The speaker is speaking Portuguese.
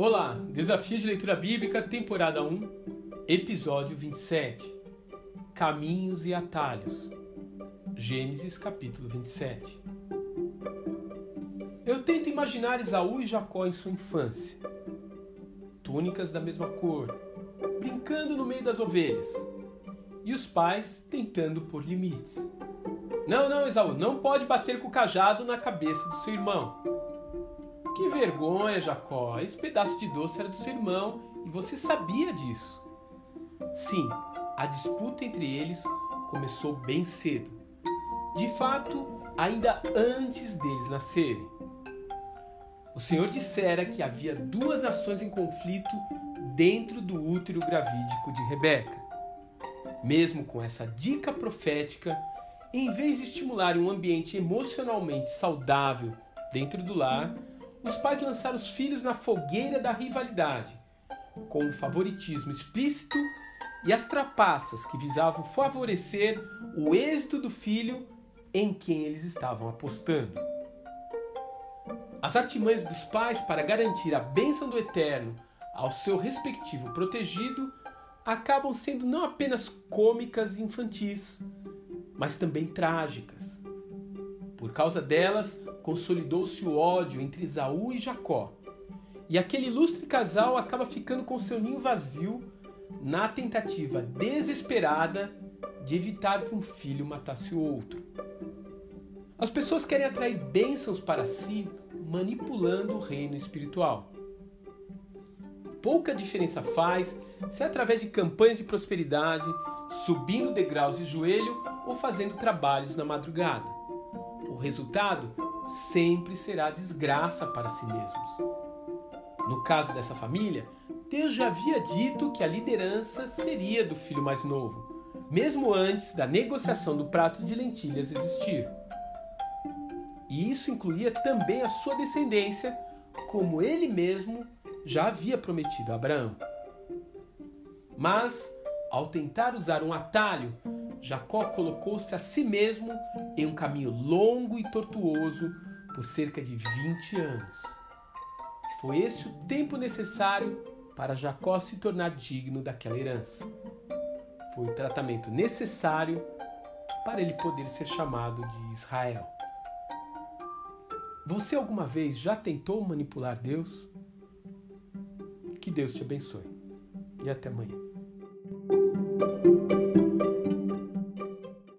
Olá, Desafio de Leitura Bíblica, temporada 1, episódio 27. Caminhos e atalhos. Gênesis capítulo 27. Eu tento imaginar Esaú e Jacó em sua infância. Túnicas da mesma cor, brincando no meio das ovelhas. E os pais tentando pôr limites. Não, não, Esaú, não pode bater com o cajado na cabeça do seu irmão. Que vergonha, Jacó! Esse pedaço de doce era do seu irmão e você sabia disso. Sim, a disputa entre eles começou bem cedo. De fato, ainda antes deles nascerem. O Senhor dissera que havia duas nações em conflito dentro do útero gravídico de Rebeca. Mesmo com essa dica profética, em vez de estimular um ambiente emocionalmente saudável dentro do lar, os pais lançaram os filhos na fogueira da rivalidade, com o favoritismo explícito e as trapaças que visavam favorecer o êxito do filho em quem eles estavam apostando. As artimanhas dos pais para garantir a bênção do eterno ao seu respectivo protegido acabam sendo não apenas cômicas e infantis, mas também trágicas. Por causa delas, consolidou-se o ódio entre Esaú e Jacó. E aquele ilustre casal acaba ficando com seu ninho vazio na tentativa desesperada de evitar que um filho matasse o outro. As pessoas querem atrair bênçãos para si manipulando o reino espiritual. Pouca diferença faz se é através de campanhas de prosperidade, subindo degraus de joelho ou fazendo trabalhos na madrugada. O resultado sempre será desgraça para si mesmos. No caso dessa família, Deus já havia dito que a liderança seria do filho mais novo, mesmo antes da negociação do prato de lentilhas existir. E isso incluía também a sua descendência, como ele mesmo já havia prometido a Abraão. Mas, ao tentar usar um atalho, Jacó colocou-se a si mesmo em um caminho longo e tortuoso por cerca de 20 anos. Foi esse o tempo necessário para Jacó se tornar digno daquela herança. Foi o tratamento necessário para ele poder ser chamado de Israel. Você alguma vez já tentou manipular Deus? Que Deus te abençoe. E até amanhã.